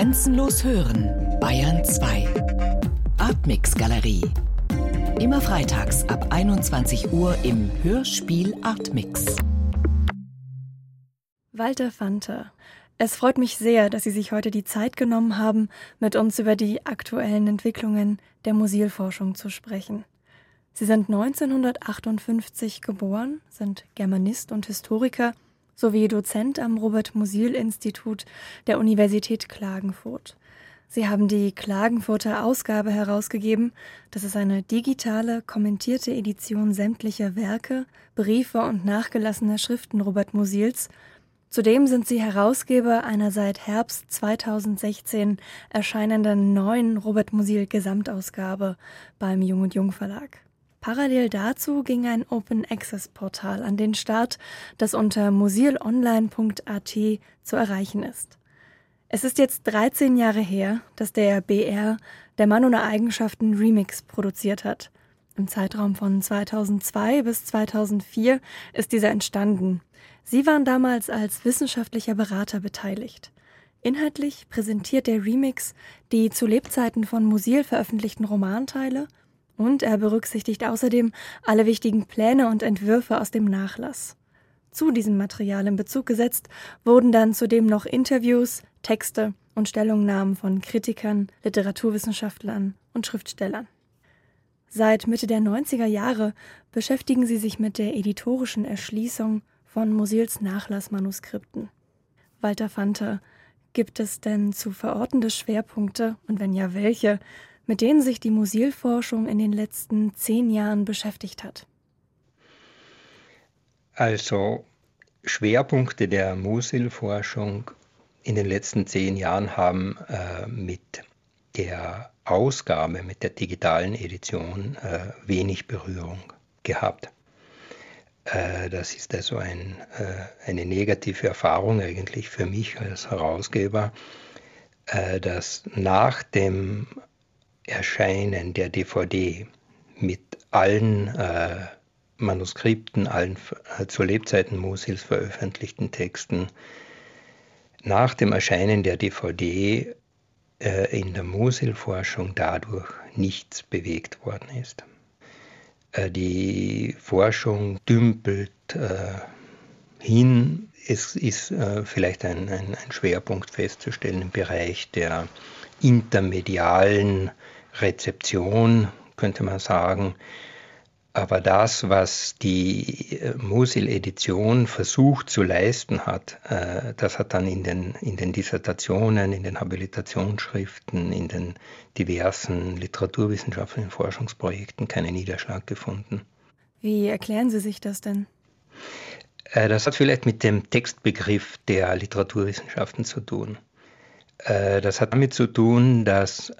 Grenzenlos hören, Bayern 2. Artmix Galerie. Immer freitags ab 21 Uhr im Hörspiel Artmix. Walter Fante. Es freut mich sehr, dass Sie sich heute die Zeit genommen haben, mit uns über die aktuellen Entwicklungen der Musilforschung zu sprechen. Sie sind 1958 geboren, sind Germanist und Historiker sowie Dozent am Robert-Musil-Institut der Universität Klagenfurt. Sie haben die Klagenfurter Ausgabe herausgegeben. Das ist eine digitale, kommentierte Edition sämtlicher Werke, Briefe und nachgelassener Schriften Robert Musils. Zudem sind sie Herausgeber einer seit Herbst 2016 erscheinenden neuen Robert Musil Gesamtausgabe beim Jung und Jung Verlag. Parallel dazu ging ein Open Access Portal an den Start, das unter musilonline.at zu erreichen ist. Es ist jetzt 13 Jahre her, dass der BR Der Mann ohne Eigenschaften Remix produziert hat. Im Zeitraum von 2002 bis 2004 ist dieser entstanden. Sie waren damals als wissenschaftlicher Berater beteiligt. Inhaltlich präsentiert der Remix die zu Lebzeiten von Musil veröffentlichten Romanteile – und er berücksichtigt außerdem alle wichtigen Pläne und Entwürfe aus dem Nachlass. Zu diesem Material in Bezug gesetzt wurden dann zudem noch Interviews, Texte und Stellungnahmen von Kritikern, Literaturwissenschaftlern und Schriftstellern. Seit Mitte der 90er Jahre beschäftigen sie sich mit der editorischen Erschließung von Musils Nachlassmanuskripten. Walter Fante, gibt es denn zu verortende Schwerpunkte und wenn ja welche, mit denen sich die Musilforschung in den letzten zehn Jahren beschäftigt hat? Also Schwerpunkte der Musilforschung in den letzten zehn Jahren haben äh, mit der Ausgabe, mit der digitalen Edition äh, wenig Berührung gehabt. Äh, das ist also ein, äh, eine negative Erfahrung eigentlich für mich als Herausgeber, äh, dass nach dem Erscheinen der DVD mit allen äh, Manuskripten, allen äh, zu Lebzeiten Musils veröffentlichten Texten, nach dem Erscheinen der DVD äh, in der Musil-Forschung dadurch nichts bewegt worden ist. Äh, die Forschung dümpelt äh, hin. Es ist äh, vielleicht ein, ein, ein Schwerpunkt festzustellen im Bereich der intermedialen Rezeption, könnte man sagen. Aber das, was die äh, Musil-Edition versucht zu leisten hat, äh, das hat dann in den, in den Dissertationen, in den Habilitationsschriften, in den diversen literaturwissenschaftlichen Forschungsprojekten keinen Niederschlag gefunden. Wie erklären Sie sich das denn? Äh, das hat vielleicht mit dem Textbegriff der Literaturwissenschaften zu tun. Das hat damit zu tun, dass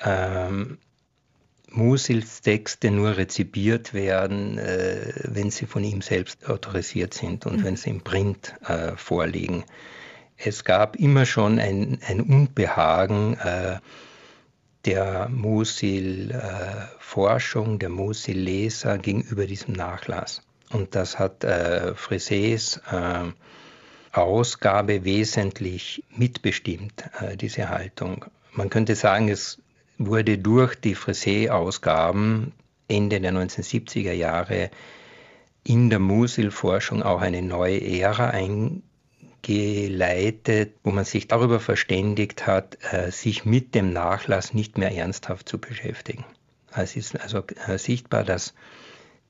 ähm, Musils Texte nur rezipiert werden, äh, wenn sie von ihm selbst autorisiert sind und mhm. wenn sie im Print äh, vorliegen. Es gab immer schon ein, ein Unbehagen äh, der Musil-Forschung, der Musil-Leser gegenüber diesem Nachlass. Und das hat äh, Frisés äh, Ausgabe wesentlich mitbestimmt, äh, diese Haltung. Man könnte sagen, es wurde durch die Frisé-Ausgaben Ende der 1970er Jahre in der Musil-Forschung auch eine neue Ära eingeleitet, wo man sich darüber verständigt hat, äh, sich mit dem Nachlass nicht mehr ernsthaft zu beschäftigen. Es ist also äh, sichtbar, dass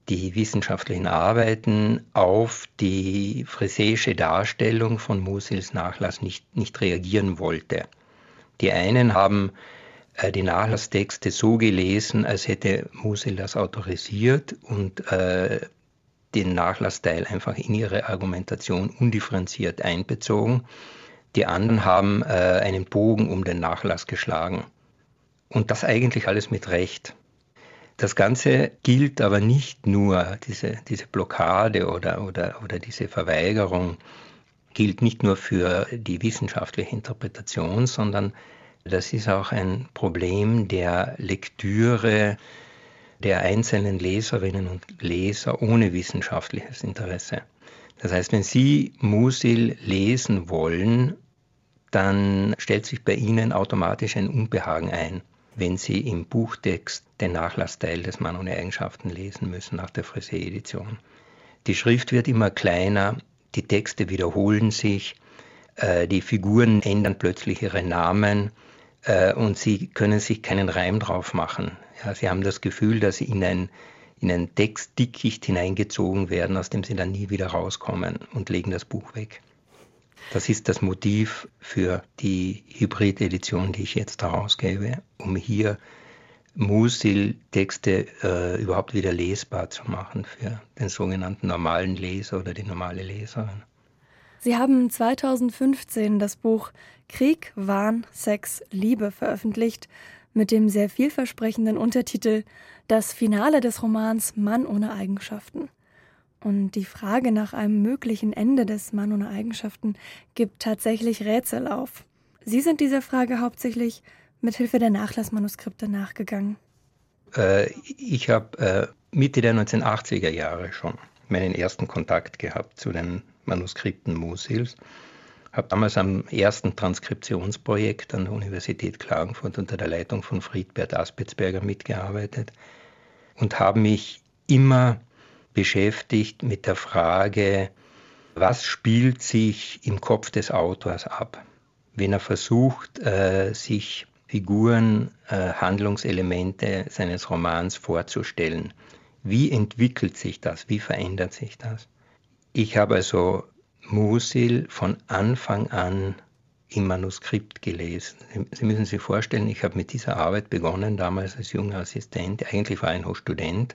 die wissenschaftlichen Arbeiten auf die friseische Darstellung von Musils Nachlass nicht, nicht reagieren wollte. Die einen haben die Nachlasstexte so gelesen, als hätte Musil das autorisiert und äh, den Nachlassteil einfach in ihre Argumentation undifferenziert einbezogen. Die anderen haben äh, einen Bogen um den Nachlass geschlagen. Und das eigentlich alles mit Recht. Das Ganze gilt aber nicht nur, diese, diese Blockade oder, oder, oder diese Verweigerung gilt nicht nur für die wissenschaftliche Interpretation, sondern das ist auch ein Problem der Lektüre der einzelnen Leserinnen und Leser ohne wissenschaftliches Interesse. Das heißt, wenn Sie Musil lesen wollen, dann stellt sich bei Ihnen automatisch ein Unbehagen ein, wenn Sie im Buchtext den Nachlassteil des Mann ohne Eigenschaften lesen müssen nach der Frisee-Edition. Die Schrift wird immer kleiner, die Texte wiederholen sich, die Figuren ändern plötzlich ihre Namen äh, und Sie können sich keinen Reim drauf machen. Ja, Sie haben das Gefühl, dass Sie in ein, in ein Textdickicht hineingezogen werden, aus dem Sie dann nie wieder rauskommen und legen das Buch weg. Das ist das Motiv für die Hybrid-Edition, die ich jetzt herausgebe, um hier Musil-Texte äh, überhaupt wieder lesbar zu machen für den sogenannten normalen Leser oder die normale Leserin. Sie haben 2015 das Buch Krieg, Wahn, Sex, Liebe veröffentlicht mit dem sehr vielversprechenden Untertitel Das Finale des Romans Mann ohne Eigenschaften. Und die Frage nach einem möglichen Ende des Mann ohne Eigenschaften gibt tatsächlich Rätsel auf. Sie sind dieser Frage hauptsächlich mit Hilfe der Nachlassmanuskripte nachgegangen. Äh, ich habe äh, Mitte der 1980er Jahre schon meinen ersten Kontakt gehabt zu den Manuskripten Musils. Habe damals am ersten Transkriptionsprojekt an der Universität Klagenfurt unter der Leitung von Friedbert Aspetsberger mitgearbeitet und habe mich immer beschäftigt mit der Frage, was spielt sich im Kopf des Autors ab, wenn er versucht, äh, sich Figuren, äh, Handlungselemente seines Romans vorzustellen. Wie entwickelt sich das? Wie verändert sich das? Ich habe also Musil von Anfang an im Manuskript gelesen. Sie müssen sich vorstellen, ich habe mit dieser Arbeit begonnen, damals als junger Assistent. Eigentlich war ich noch Student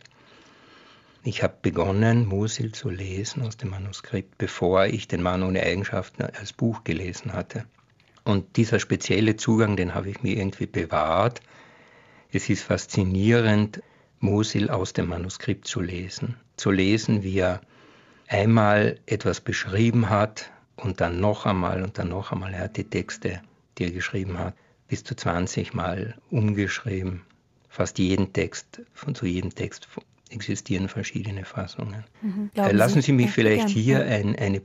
ich habe begonnen, Musil zu lesen aus dem Manuskript, bevor ich den Mann ohne Eigenschaften als Buch gelesen hatte. Und dieser spezielle Zugang, den habe ich mir irgendwie bewahrt. Es ist faszinierend, Musil aus dem Manuskript zu lesen. Zu lesen, wie er einmal etwas beschrieben hat und dann noch einmal und dann noch einmal. Er hat die Texte, die er geschrieben hat, bis zu 20 Mal umgeschrieben. Fast jeden Text, von zu jedem Text existieren verschiedene Fassungen. Mhm. Äh, lassen Sie mich vielleicht hier ein, eine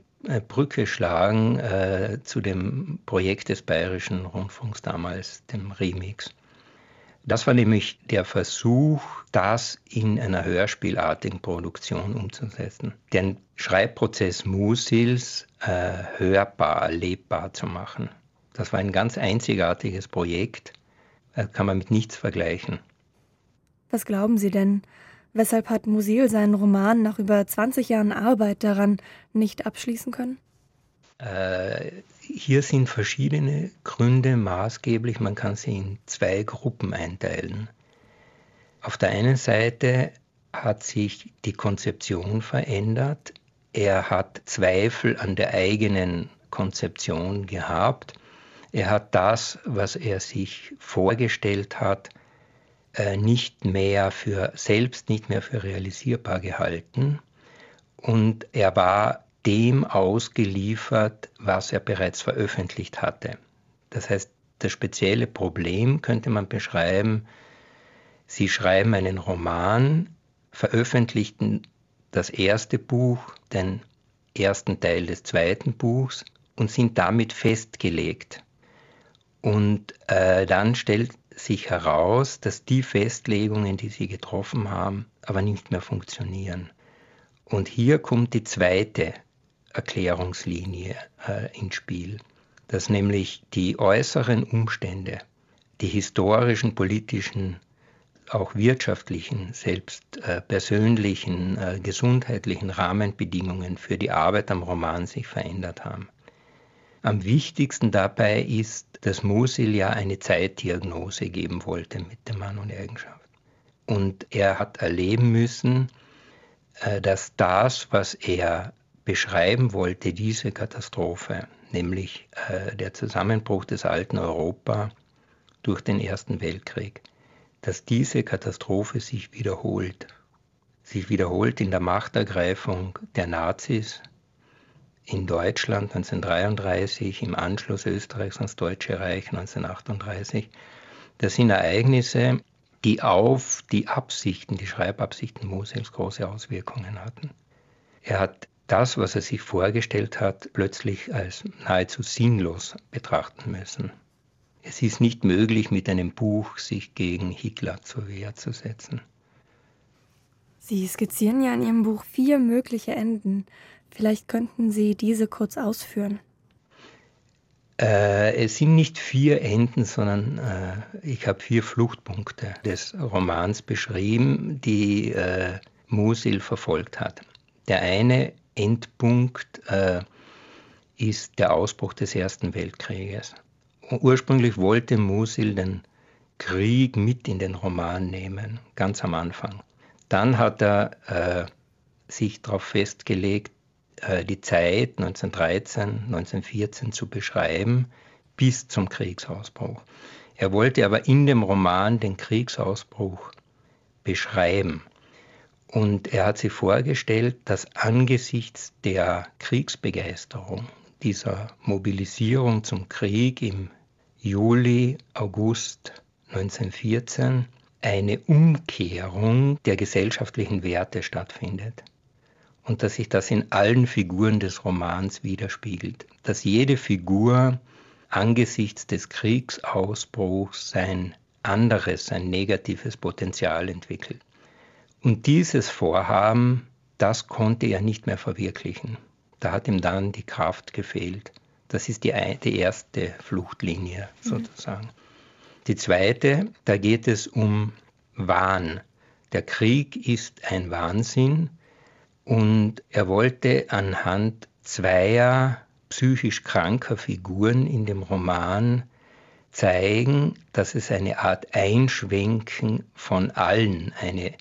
Brücke schlagen äh, zu dem Projekt des Bayerischen Rundfunks damals, dem Remix. Das war nämlich der Versuch, das in einer hörspielartigen Produktion umzusetzen. Den Schreibprozess Musils äh, hörbar, erlebbar zu machen. Das war ein ganz einzigartiges Projekt, äh, kann man mit nichts vergleichen. Was glauben Sie denn? Weshalb hat Musil seinen Roman nach über 20 Jahren Arbeit daran nicht abschließen können? Äh, hier sind verschiedene Gründe maßgeblich. Man kann sie in zwei Gruppen einteilen. Auf der einen Seite hat sich die Konzeption verändert. Er hat Zweifel an der eigenen Konzeption gehabt. Er hat das, was er sich vorgestellt hat, äh, nicht mehr für selbst nicht mehr für realisierbar gehalten und er war dem ausgeliefert, was er bereits veröffentlicht hatte. Das heißt, das spezielle Problem könnte man beschreiben, Sie schreiben einen Roman, veröffentlichten das erste Buch, den ersten Teil des zweiten Buchs und sind damit festgelegt. Und äh, dann stellt sich heraus, dass die Festlegungen, die sie getroffen haben, aber nicht mehr funktionieren. Und hier kommt die zweite Erklärungslinie äh, ins Spiel, dass nämlich die äußeren Umstände, die historischen, politischen, auch wirtschaftlichen, selbst äh, persönlichen, äh, gesundheitlichen Rahmenbedingungen für die Arbeit am Roman sich verändert haben. Am wichtigsten dabei ist, dass Musil ja eine Zeitdiagnose geben wollte mit dem Mann und Eigenschaft. Und er hat erleben müssen, äh, dass das, was er beschreiben wollte, diese Katastrophe, nämlich äh, der Zusammenbruch des alten Europa durch den Ersten Weltkrieg, dass diese Katastrophe sich wiederholt. Sich wiederholt in der Machtergreifung der Nazis in Deutschland 1933, im Anschluss Österreichs ans Deutsche Reich 1938. Das sind Ereignisse, die auf die Absichten, die Schreibabsichten Mosels große Auswirkungen hatten. Er hat das, was er sich vorgestellt hat, plötzlich als nahezu sinnlos betrachten müssen. Es ist nicht möglich, mit einem Buch sich gegen Hitler zur Wehr zu setzen. Sie skizzieren ja in Ihrem Buch vier mögliche Enden. Vielleicht könnten Sie diese kurz ausführen. Äh, es sind nicht vier Enden, sondern äh, ich habe vier Fluchtpunkte des Romans beschrieben, die äh, Musil verfolgt hat. Der eine Endpunkt äh, ist der Ausbruch des Ersten Weltkrieges. Ursprünglich wollte Musil den Krieg mit in den Roman nehmen, ganz am Anfang. Dann hat er äh, sich darauf festgelegt, äh, die Zeit 1913, 1914 zu beschreiben bis zum Kriegsausbruch. Er wollte aber in dem Roman den Kriegsausbruch beschreiben. Und er hat sich vorgestellt, dass angesichts der Kriegsbegeisterung, dieser Mobilisierung zum Krieg im Juli, August 1914 eine Umkehrung der gesellschaftlichen Werte stattfindet und dass sich das in allen Figuren des Romans widerspiegelt, dass jede Figur angesichts des Kriegsausbruchs sein anderes, sein negatives Potenzial entwickelt. Und dieses Vorhaben, das konnte er nicht mehr verwirklichen. Da hat ihm dann die Kraft gefehlt. Das ist die, die erste Fluchtlinie mhm. sozusagen. Mhm. Die zweite, da geht es um Wahn. Der Krieg ist ein Wahnsinn und er wollte anhand zweier psychisch kranker Figuren in dem Roman zeigen, dass es eine Art Einschwenken von allen, eine,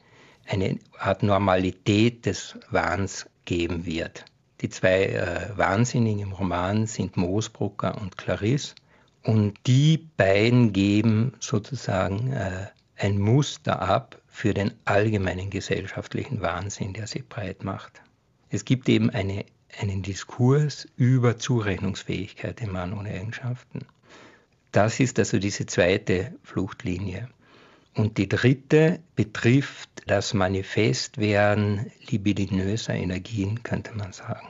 eine Art Normalität des Wahns geben wird. Die zwei äh, Wahnsinnigen im Roman sind Moosbrucker und Clarisse. Und die beiden geben sozusagen äh, ein Muster ab für den allgemeinen gesellschaftlichen Wahnsinn, der sich breit macht. Es gibt eben eine, einen Diskurs über Zurechnungsfähigkeit im Mann ohne Eigenschaften. Das ist also diese zweite Fluchtlinie. Und die dritte betrifft das Manifestwerden libidinöser Energien, könnte man sagen.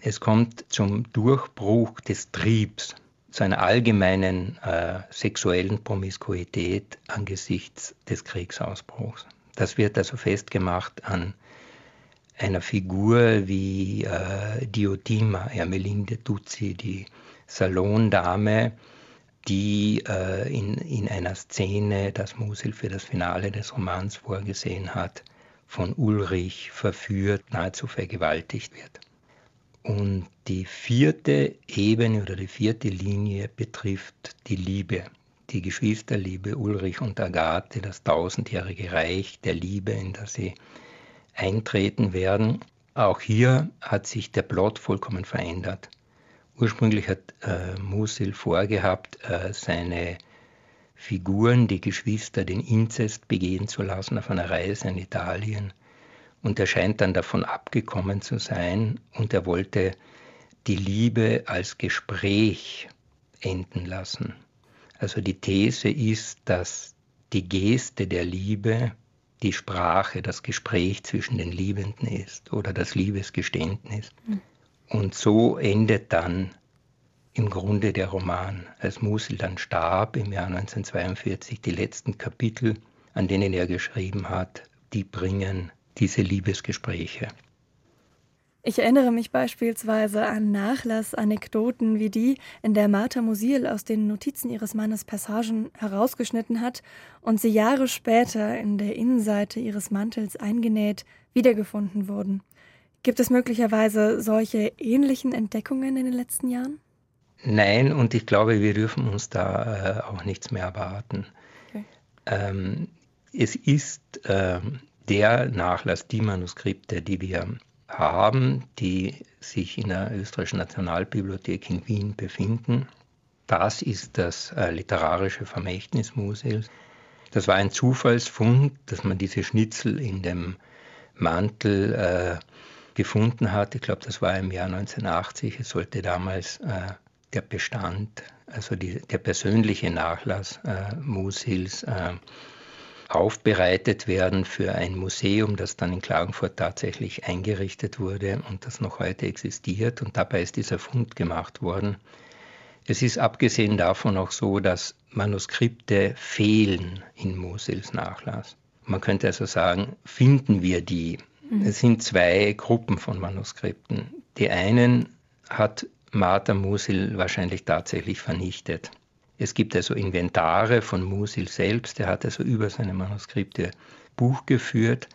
Es kommt zum Durchbruch des Triebs, zu einer allgemeinen äh, sexuellen Promiskuität angesichts des Kriegsausbruchs. Das wird also festgemacht an einer Figur wie äh, Diotima, Ermelinde Duzzi, die Salondame, die äh, in, in einer Szene, das Musil für das Finale des Romans vorgesehen hat, von Ulrich verführt, nahezu vergewaltigt wird. Und die vierte Ebene oder die vierte Linie betrifft die Liebe, die Geschwisterliebe Ulrich und Agathe, das tausendjährige Reich der Liebe, in das sie eintreten werden. Auch hier hat sich der Plot vollkommen verändert. Ursprünglich hat äh, Musil vorgehabt, äh, seine Figuren, die Geschwister, den Inzest begehen zu lassen auf einer Reise in Italien. Und er scheint dann davon abgekommen zu sein und er wollte die Liebe als Gespräch enden lassen. Also die These ist, dass die Geste der Liebe die Sprache, das Gespräch zwischen den Liebenden ist oder das Liebesgeständnis. Mhm. Und so endet dann im Grunde der Roman. Als Musil dann starb im Jahr 1942, die letzten Kapitel, an denen er geschrieben hat, die bringen diese Liebesgespräche. Ich erinnere mich beispielsweise an Nachlassanekdoten wie die, in der Martha Musil aus den Notizen ihres Mannes Passagen herausgeschnitten hat und sie Jahre später in der Innenseite ihres Mantels eingenäht wiedergefunden wurden. Gibt es möglicherweise solche ähnlichen Entdeckungen in den letzten Jahren? Nein, und ich glaube, wir dürfen uns da äh, auch nichts mehr erwarten. Okay. Ähm, es ist äh, der Nachlass, die Manuskripte, die wir haben, die sich in der Österreichischen Nationalbibliothek in Wien befinden. Das ist das äh, literarische Vermächtnis Musils. Das war ein Zufallsfund, dass man diese Schnitzel in dem Mantel äh, gefunden hat. Ich glaube, das war im Jahr 1980. Es sollte damals äh, der Bestand, also die, der persönliche Nachlass äh, Musils äh, aufbereitet werden für ein Museum, das dann in Klagenfurt tatsächlich eingerichtet wurde und das noch heute existiert. Und dabei ist dieser Fund gemacht worden. Es ist abgesehen davon auch so, dass Manuskripte fehlen in Mosels Nachlass. Man könnte also sagen, finden wir die. Mhm. Es sind zwei Gruppen von Manuskripten. Die einen hat Martha Musil wahrscheinlich tatsächlich vernichtet. Es gibt also Inventare von Musil selbst, er hat also über seine Manuskripte Buch geführt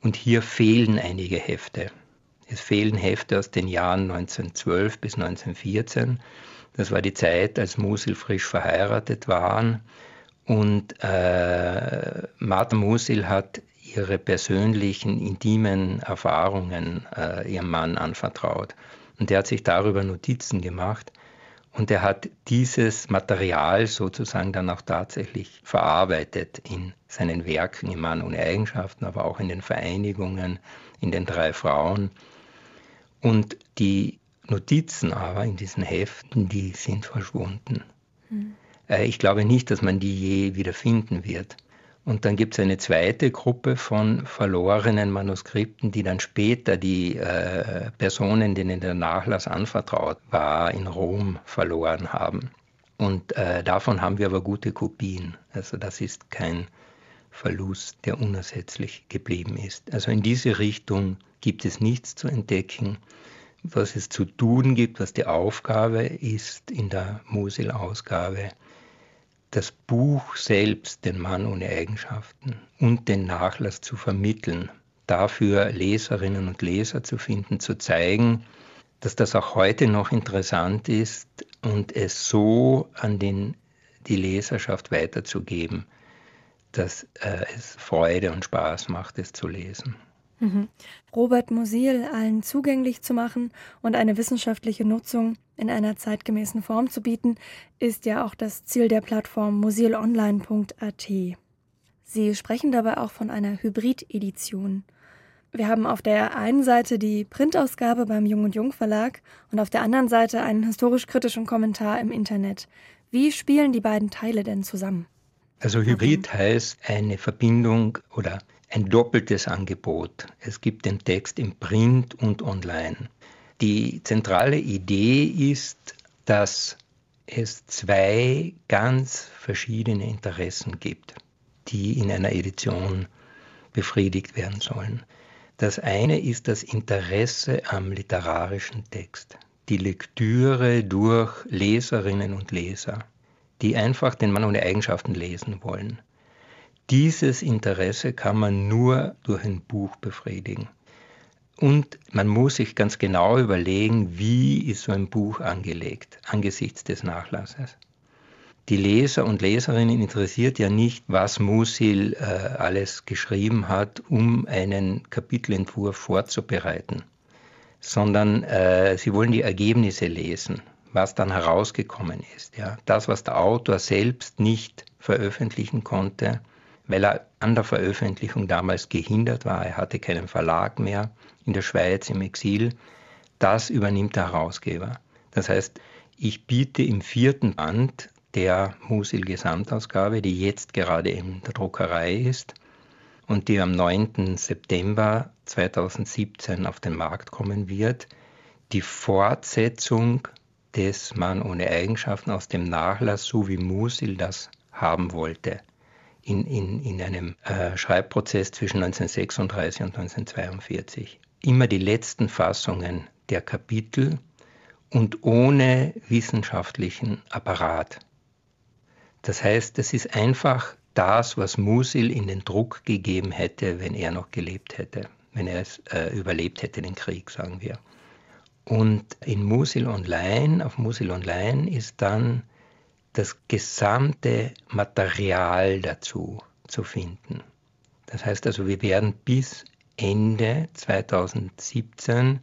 und hier fehlen einige Hefte. Es fehlen Hefte aus den Jahren 1912 bis 1914. Das war die Zeit, als Musil frisch verheiratet waren. Und äh, Martha Musil hat ihre persönlichen, intimen Erfahrungen äh, ihrem Mann anvertraut. Und er hat sich darüber Notizen gemacht. Und er hat dieses Material sozusagen dann auch tatsächlich verarbeitet in seinen Werken im Mann ohne Eigenschaften, aber auch in den Vereinigungen, in den drei Frauen. Und die Notizen aber in diesen Heften, die sind verschwunden. Mhm. Ich glaube nicht, dass man die je wieder finden wird. Und dann gibt es eine zweite Gruppe von verlorenen Manuskripten, die dann später die äh, Personen, denen der Nachlass anvertraut war, in Rom verloren haben. Und äh, davon haben wir aber gute Kopien. Also das ist kein Verlust, der unersetzlich geblieben ist. Also in diese Richtung gibt es nichts zu entdecken. Was es zu tun gibt, was die Aufgabe ist in der Mosil-Ausgabe, das Buch selbst, den Mann ohne Eigenschaften und den Nachlass zu vermitteln, dafür Leserinnen und Leser zu finden, zu zeigen, dass das auch heute noch interessant ist und es so an den, die Leserschaft weiterzugeben, dass äh, es Freude und Spaß macht, es zu lesen. Mhm. Robert Musil allen zugänglich zu machen und eine wissenschaftliche Nutzung in einer zeitgemäßen Form zu bieten, ist ja auch das Ziel der Plattform musilonline.at. Sie sprechen dabei auch von einer Hybrid-Edition. Wir haben auf der einen Seite die Printausgabe beim Jung und Jung Verlag und auf der anderen Seite einen historisch-kritischen Kommentar im Internet. Wie spielen die beiden Teile denn zusammen? Also Hybrid heißt eine Verbindung oder ein doppeltes Angebot. Es gibt den Text im Print und online. Die zentrale Idee ist, dass es zwei ganz verschiedene Interessen gibt, die in einer Edition befriedigt werden sollen. Das eine ist das Interesse am literarischen Text, die Lektüre durch Leserinnen und Leser, die einfach den Mann ohne Eigenschaften lesen wollen. Dieses Interesse kann man nur durch ein Buch befriedigen. Und man muss sich ganz genau überlegen, wie ist so ein Buch angelegt angesichts des Nachlasses. Die Leser und Leserinnen interessiert ja nicht, was Musil äh, alles geschrieben hat, um einen Kapitelentwurf vorzubereiten, sondern äh, sie wollen die Ergebnisse lesen, was dann herausgekommen ist. Ja. Das, was der Autor selbst nicht veröffentlichen konnte, weil er an der Veröffentlichung damals gehindert war. Er hatte keinen Verlag mehr in der Schweiz im Exil. Das übernimmt der Herausgeber. Das heißt, ich biete im vierten Band der Musil Gesamtausgabe, die jetzt gerade in der Druckerei ist und die am 9. September 2017 auf den Markt kommen wird, die Fortsetzung des Mann ohne Eigenschaften aus dem Nachlass, so wie Musil das haben wollte in, in, in einem äh, Schreibprozess zwischen 1936 und 1942. Immer die letzten Fassungen der Kapitel und ohne wissenschaftlichen Apparat. Das heißt, es ist einfach das, was Musil in den Druck gegeben hätte, wenn er noch gelebt hätte, wenn er es äh, überlebt hätte, den Krieg, sagen wir. Und in Musil Online, auf Musil Online ist dann das gesamte Material dazu zu finden. Das heißt also, wir werden bis Ende 2017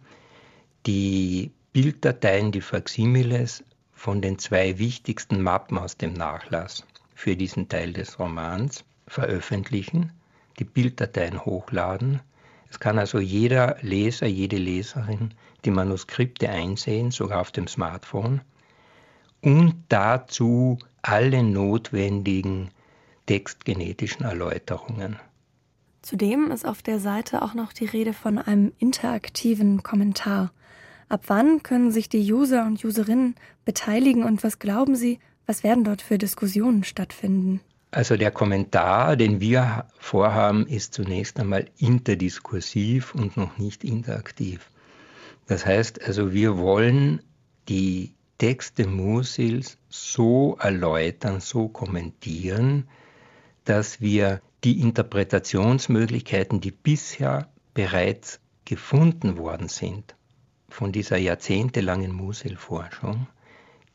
die Bilddateien, die Faximiles von den zwei wichtigsten Mappen aus dem Nachlass für diesen Teil des Romans veröffentlichen, die Bilddateien hochladen. Es kann also jeder Leser, jede Leserin die Manuskripte einsehen, sogar auf dem Smartphone und dazu alle notwendigen textgenetischen Erläuterungen. Zudem ist auf der Seite auch noch die Rede von einem interaktiven Kommentar. Ab wann können sich die User und Userinnen beteiligen und was glauben Sie, was werden dort für Diskussionen stattfinden? Also der Kommentar, den wir vorhaben, ist zunächst einmal interdiskursiv und noch nicht interaktiv. Das heißt also, wir wollen die Texte Musils so erläutern, so kommentieren, dass wir die Interpretationsmöglichkeiten, die bisher bereits gefunden worden sind, von dieser jahrzehntelangen Musil-Forschung,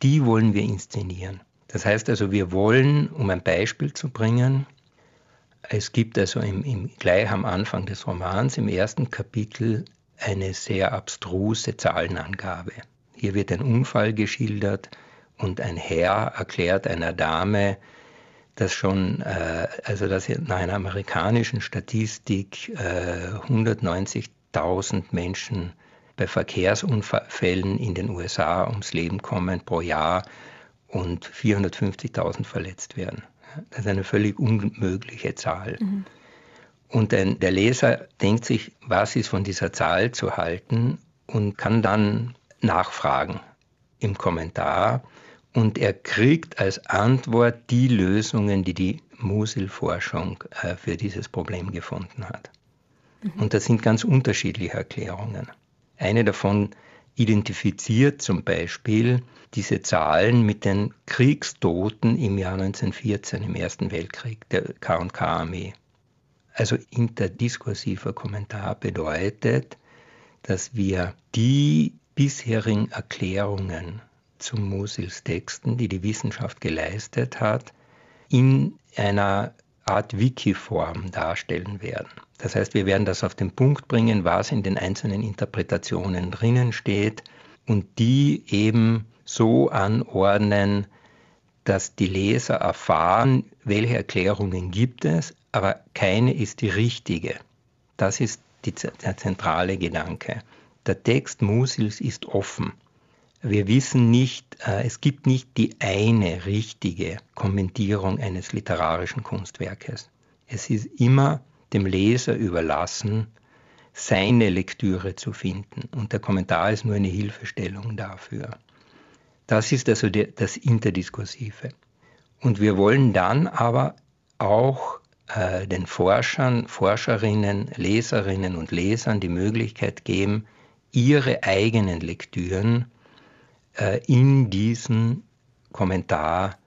die wollen wir inszenieren. Das heißt also, wir wollen, um ein Beispiel zu bringen, es gibt also im, im, gleich am Anfang des Romans, im ersten Kapitel, eine sehr abstruse Zahlenangabe. Hier wird ein Unfall geschildert und ein Herr erklärt einer Dame, dass schon, äh, also dass nach einer amerikanischen Statistik äh, 190.000 Menschen bei Verkehrsunfällen in den USA ums Leben kommen pro Jahr und 450.000 verletzt werden. Das ist eine völlig unmögliche Zahl. Mhm. Und der Leser denkt sich, was ist von dieser Zahl zu halten und kann dann nachfragen im Kommentar. Und er kriegt als Antwort die Lösungen, die die Musil-Forschung äh, für dieses Problem gefunden hat. Mhm. Und das sind ganz unterschiedliche Erklärungen. Eine davon identifiziert zum Beispiel diese Zahlen mit den Kriegstoten im Jahr 1914 im Ersten Weltkrieg der KK-Armee. Also interdiskursiver Kommentar bedeutet, dass wir die bisherigen Erklärungen zu Musils Texten, die die Wissenschaft geleistet hat, in einer Art Wiki-Form darstellen werden. Das heißt, wir werden das auf den Punkt bringen, was in den einzelnen Interpretationen drinnen steht und die eben so anordnen, dass die Leser erfahren, welche Erklärungen gibt es, aber keine ist die richtige. Das ist die, der zentrale Gedanke. Der Text Musils ist offen. Wir wissen nicht, äh, es gibt nicht die eine richtige Kommentierung eines literarischen Kunstwerkes. Es ist immer dem Leser überlassen, seine Lektüre zu finden. Und der Kommentar ist nur eine Hilfestellung dafür. Das ist also das Interdiskursive. Und wir wollen dann aber auch äh, den Forschern, Forscherinnen, Leserinnen und Lesern die Möglichkeit geben, ihre eigenen Lektüren äh, in diesen Kommentar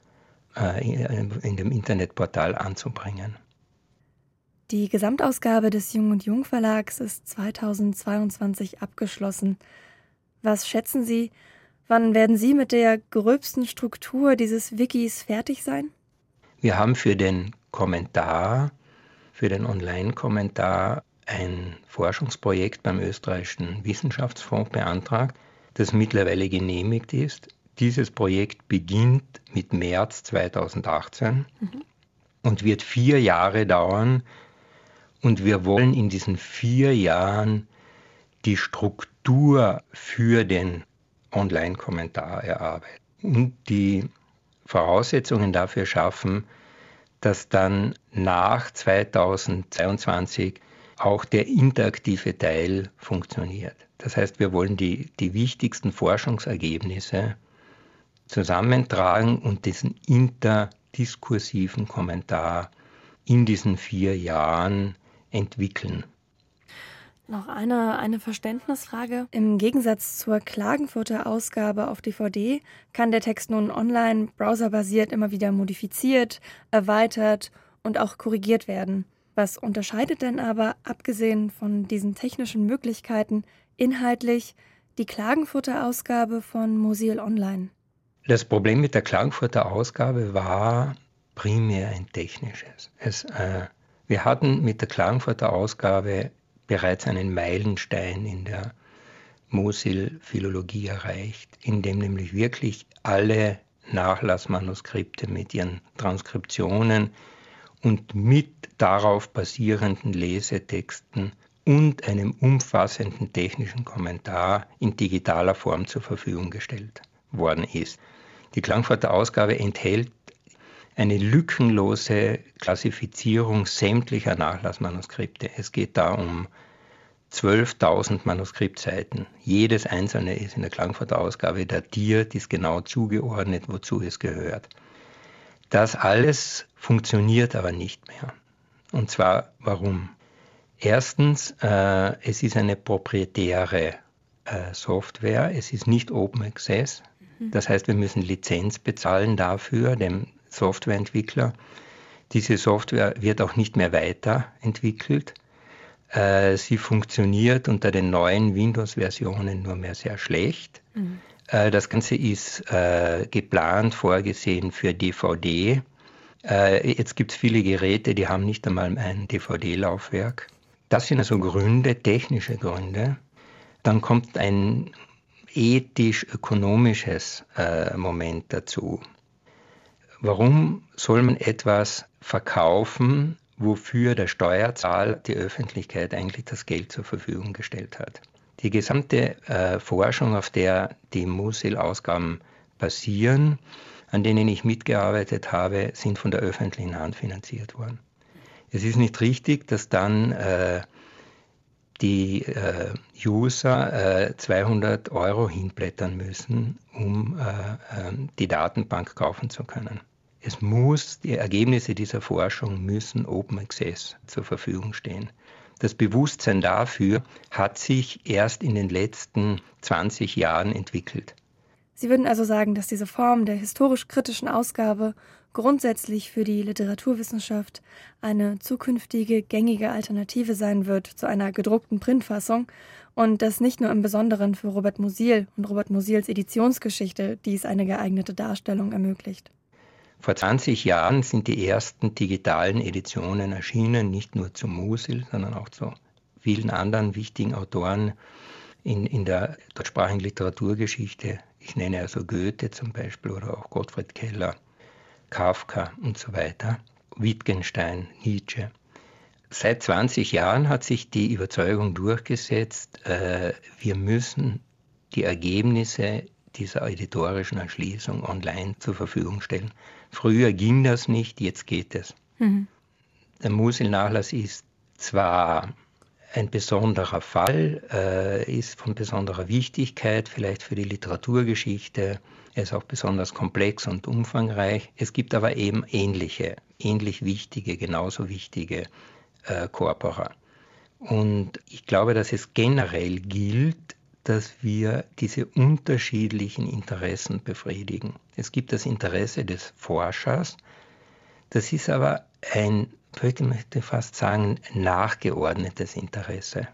äh, in, in dem Internetportal anzubringen. Die Gesamtausgabe des Jung und Jung Verlags ist 2022 abgeschlossen. Was schätzen Sie, wann werden Sie mit der gröbsten Struktur dieses Wikis fertig sein? Wir haben für den Kommentar, für den Online-Kommentar ein Forschungsprojekt beim österreichischen Wissenschaftsfonds beantragt, das mittlerweile genehmigt ist. Dieses Projekt beginnt mit März 2018 mhm. und wird vier Jahre dauern. Und wir wollen in diesen vier Jahren die Struktur für den Online-Kommentar erarbeiten und die Voraussetzungen dafür schaffen, dass dann nach 2022 auch der interaktive Teil funktioniert. Das heißt, wir wollen die, die wichtigsten Forschungsergebnisse zusammentragen und diesen interdiskursiven Kommentar in diesen vier Jahren entwickeln. Noch eine, eine Verständnisfrage. Im Gegensatz zur Klagenfurter Ausgabe auf DVD kann der Text nun online browserbasiert immer wieder modifiziert, erweitert und auch korrigiert werden. Was unterscheidet denn aber, abgesehen von diesen technischen Möglichkeiten, inhaltlich die Klagenfurter Ausgabe von Mosil Online? Das Problem mit der Klagenfurter Ausgabe war primär ein technisches. Es, äh, wir hatten mit der Klagenfurter Ausgabe bereits einen Meilenstein in der Mosil-Philologie erreicht, in dem nämlich wirklich alle Nachlassmanuskripte mit ihren Transkriptionen und mit darauf basierenden Lesetexten und einem umfassenden technischen Kommentar in digitaler Form zur Verfügung gestellt worden ist. Die Klangfurter Ausgabe enthält eine lückenlose Klassifizierung sämtlicher Nachlassmanuskripte. Es geht da um 12.000 Manuskriptseiten. Jedes einzelne ist in der Klangfurter Ausgabe datiert, ist genau zugeordnet, wozu es gehört. Das alles funktioniert aber nicht mehr. Und zwar warum? Erstens, äh, es ist eine proprietäre äh, Software, es ist nicht Open Access. Mhm. Das heißt, wir müssen Lizenz bezahlen dafür, dem Softwareentwickler. Diese Software wird auch nicht mehr weiterentwickelt. Äh, sie funktioniert unter den neuen Windows-Versionen nur mehr sehr schlecht. Mhm. Äh, das Ganze ist äh, geplant, vorgesehen für DVD. Jetzt gibt es viele Geräte, die haben nicht einmal ein DVD-Laufwerk. Das sind also Gründe, technische Gründe. Dann kommt ein ethisch-ökonomisches Moment dazu. Warum soll man etwas verkaufen, wofür der Steuerzahler die Öffentlichkeit eigentlich das Geld zur Verfügung gestellt hat? Die gesamte äh, Forschung, auf der die Musil-Ausgaben basieren, an denen ich mitgearbeitet habe, sind von der öffentlichen Hand finanziert worden. Es ist nicht richtig, dass dann äh, die äh, User äh, 200 Euro hinblättern müssen, um äh, ähm, die Datenbank kaufen zu können. Es muss, die Ergebnisse dieser Forschung müssen Open Access zur Verfügung stehen. Das Bewusstsein dafür hat sich erst in den letzten 20 Jahren entwickelt. Sie würden also sagen, dass diese Form der historisch-kritischen Ausgabe grundsätzlich für die Literaturwissenschaft eine zukünftige gängige Alternative sein wird zu einer gedruckten Printfassung und dass nicht nur im Besonderen für Robert Musil und Robert Musils Editionsgeschichte dies eine geeignete Darstellung ermöglicht. Vor 20 Jahren sind die ersten digitalen Editionen erschienen, nicht nur zu Musil, sondern auch zu vielen anderen wichtigen Autoren in, in der deutschsprachigen Literaturgeschichte. Ich nenne also Goethe zum Beispiel oder auch Gottfried Keller. Kafka und so weiter, Wittgenstein, Nietzsche. Seit 20 Jahren hat sich die Überzeugung durchgesetzt, äh, wir müssen die Ergebnisse dieser editorischen Erschließung online zur Verfügung stellen. Früher ging das nicht, jetzt geht es. Mhm. Der Musil-Nachlass ist zwar ein besonderer Fall, äh, ist von besonderer Wichtigkeit, vielleicht für die Literaturgeschichte. Er ist auch besonders komplex und umfangreich. Es gibt aber eben ähnliche, ähnlich wichtige, genauso wichtige äh, Corpora. Und ich glaube, dass es generell gilt, dass wir diese unterschiedlichen Interessen befriedigen. Es gibt das Interesse des Forschers, das ist aber ein ich möchte fast sagen, nachgeordnetes Interesse.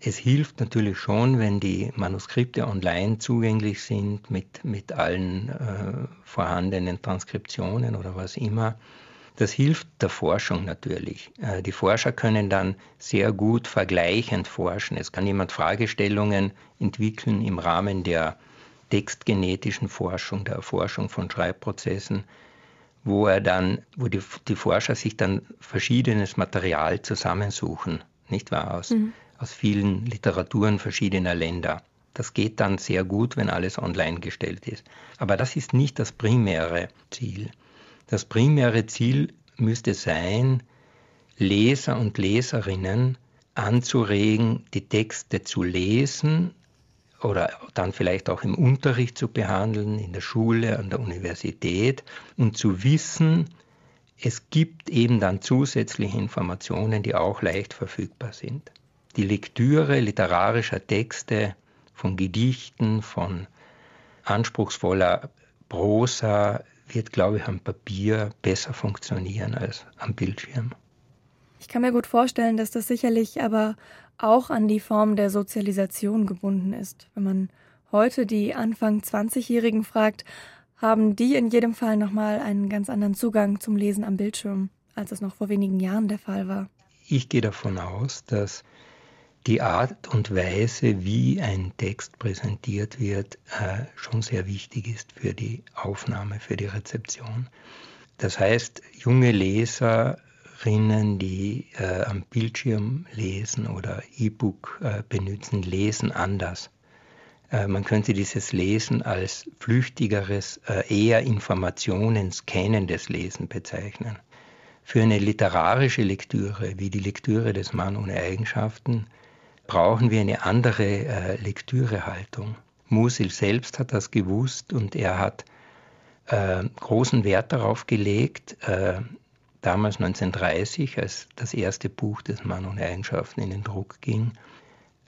Es hilft natürlich schon, wenn die Manuskripte online zugänglich sind mit, mit allen äh, vorhandenen Transkriptionen oder was immer. Das hilft der Forschung natürlich. Äh, die Forscher können dann sehr gut vergleichend forschen. Es kann jemand Fragestellungen entwickeln im Rahmen der textgenetischen Forschung, der Erforschung von Schreibprozessen wo er dann, wo die, die Forscher sich dann verschiedenes Material zusammensuchen, nicht wahr, aus, mhm. aus vielen Literaturen verschiedener Länder. Das geht dann sehr gut, wenn alles online gestellt ist. Aber das ist nicht das primäre Ziel. Das primäre Ziel müsste sein, Leser und Leserinnen anzuregen, die Texte zu lesen oder dann vielleicht auch im Unterricht zu behandeln, in der Schule, an der Universität und zu wissen, es gibt eben dann zusätzliche Informationen, die auch leicht verfügbar sind. Die Lektüre literarischer Texte, von Gedichten, von anspruchsvoller Prosa wird, glaube ich, am Papier besser funktionieren als am Bildschirm. Ich kann mir gut vorstellen, dass das sicherlich aber auch an die Form der Sozialisation gebunden ist. Wenn man heute die Anfang 20-Jährigen fragt, haben die in jedem Fall nochmal einen ganz anderen Zugang zum Lesen am Bildschirm, als es noch vor wenigen Jahren der Fall war. Ich gehe davon aus, dass die Art und Weise, wie ein Text präsentiert wird, äh, schon sehr wichtig ist für die Aufnahme, für die Rezeption. Das heißt, junge Leser Leserinnen, die äh, am Bildschirm lesen oder E-Book äh, benutzen, lesen anders. Man könnte dieses Lesen als flüchtigeres, eher Informationen scannendes Lesen bezeichnen. Für eine literarische Lektüre, wie die Lektüre des Mann ohne Eigenschaften, brauchen wir eine andere äh, Lektürehaltung. Musil selbst hat das gewusst und er hat äh, großen Wert darauf gelegt, äh, damals 1930, als das erste Buch des Mann ohne Eigenschaften in den Druck ging,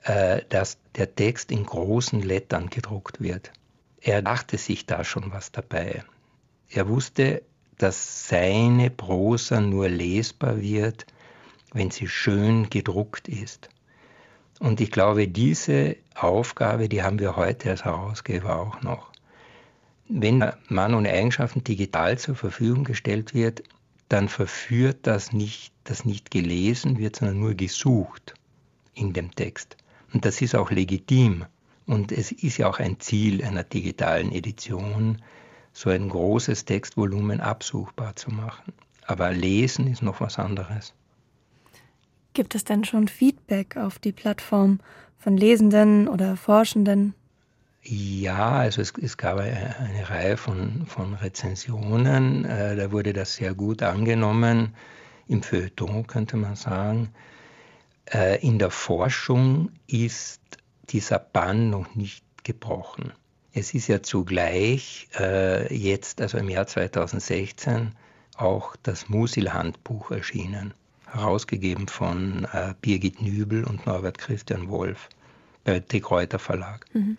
äh, dass der Text in großen Lettern gedruckt wird. Er dachte sich da schon was dabei. Er wusste, dass seine Prosa nur lesbar wird, wenn sie schön gedruckt ist. Und ich glaube, diese Aufgabe, die haben wir heute als Herausgeber auch noch. Wenn Mann ohne Eigenschaften digital zur Verfügung gestellt wird, dann verführt das nicht, dass nicht gelesen wird, sondern nur gesucht in dem Text. Und das ist auch legitim. Und es ist ja auch ein Ziel einer digitalen Edition, so ein großes Textvolumen absuchbar zu machen. Aber lesen ist noch was anderes. Gibt es denn schon Feedback auf die Plattform von Lesenden oder Forschenden? Ja, also es, es gab eine, Reihe von, von Rezensionen, äh, da wurde das sehr gut angenommen, im Feuilleton könnte man sagen. Äh, in der Forschung ist dieser Bann noch nicht gebrochen. Es ist ja zugleich äh, jetzt, also im Jahr 2016, auch das Musil-Handbuch erschienen, herausgegeben von äh, Birgit Nübel und Norbert Christian Wolf bei De Kräuter Verlag. Mhm.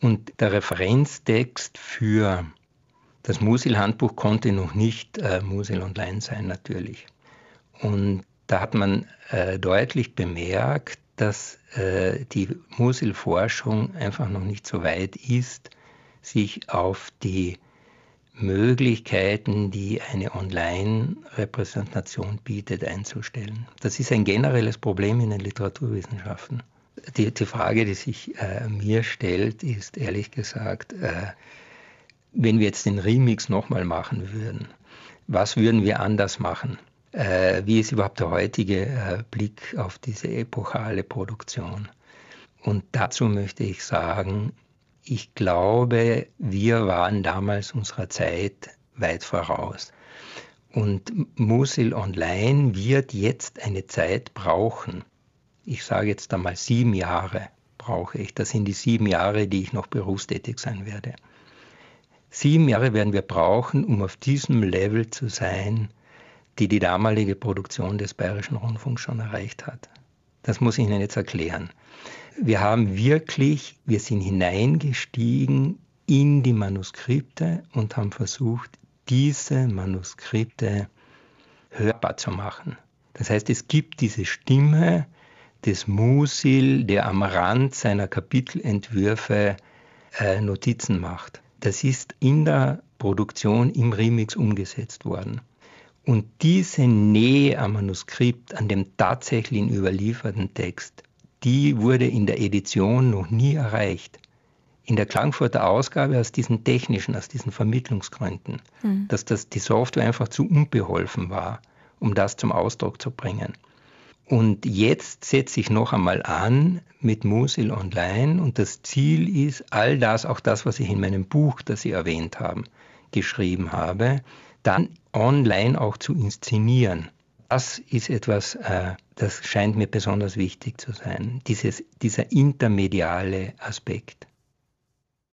Und der Referenztext für das Musil-Handbuch konnte noch nicht äh, Musil Online sein, natürlich. Und da hat man äh, deutlich bemerkt, dass äh, die Musil-Forschung einfach noch nicht so weit ist, sich auf die Möglichkeiten, die eine Online-Repräsentation bietet, einzustellen. Das ist ein generelles Problem in den Literaturwissenschaften. Die, die Frage, die sich äh, mir stellt, ist ehrlich gesagt, äh, wenn wir jetzt den Remix nochmal machen würden, was würden wir anders machen? äh, wie ist überhaupt der heutige äh, Blick auf diese epochale Produktion. Und dazu möchte ich sagen, ich glaube, wir waren damals unserer Zeit weit voraus. Und Musil Online wird jetzt eine Zeit brauchen. Ich sage jetzt einmal sieben Jahre brauche ich. Das sind die sieben Jahre, die ich noch berufstätig sein werde. Sieben Jahre werden wir brauchen, um auf diesem Level zu sein, die die damalige Produktion des Bayerischen Rundfunks schon erreicht hat. Das muss ich Ihnen jetzt erklären. Wir haben wirklich, wir sind hineingestiegen in die Manuskripte und haben versucht, diese Manuskripte hörbar zu machen. Das heißt, es gibt diese Stimme des Musil, der am Rand seiner Kapitelentwürfe äh, Notizen macht. Das ist in der Produktion im Remix umgesetzt worden. Und diese Nähe am Manuskript, an dem tatsächlichen überlieferten Text, die wurde in der Edition noch nie erreicht. In der Klangfurter Ausgabe aus diesen technischen, aus diesen Vermittlungsgründen, mhm. dass das, die Software einfach zu unbeholfen war, um das zum Ausdruck zu bringen. Und jetzt setze ich noch einmal an mit Musil Online und das Ziel ist, all das, auch das, was ich in meinem Buch, das Sie erwähnt haben, geschrieben habe, dann online auch zu inszenieren. Das ist etwas, äh, das scheint mir besonders wichtig zu sein, dieses, dieser intermediale Aspekt.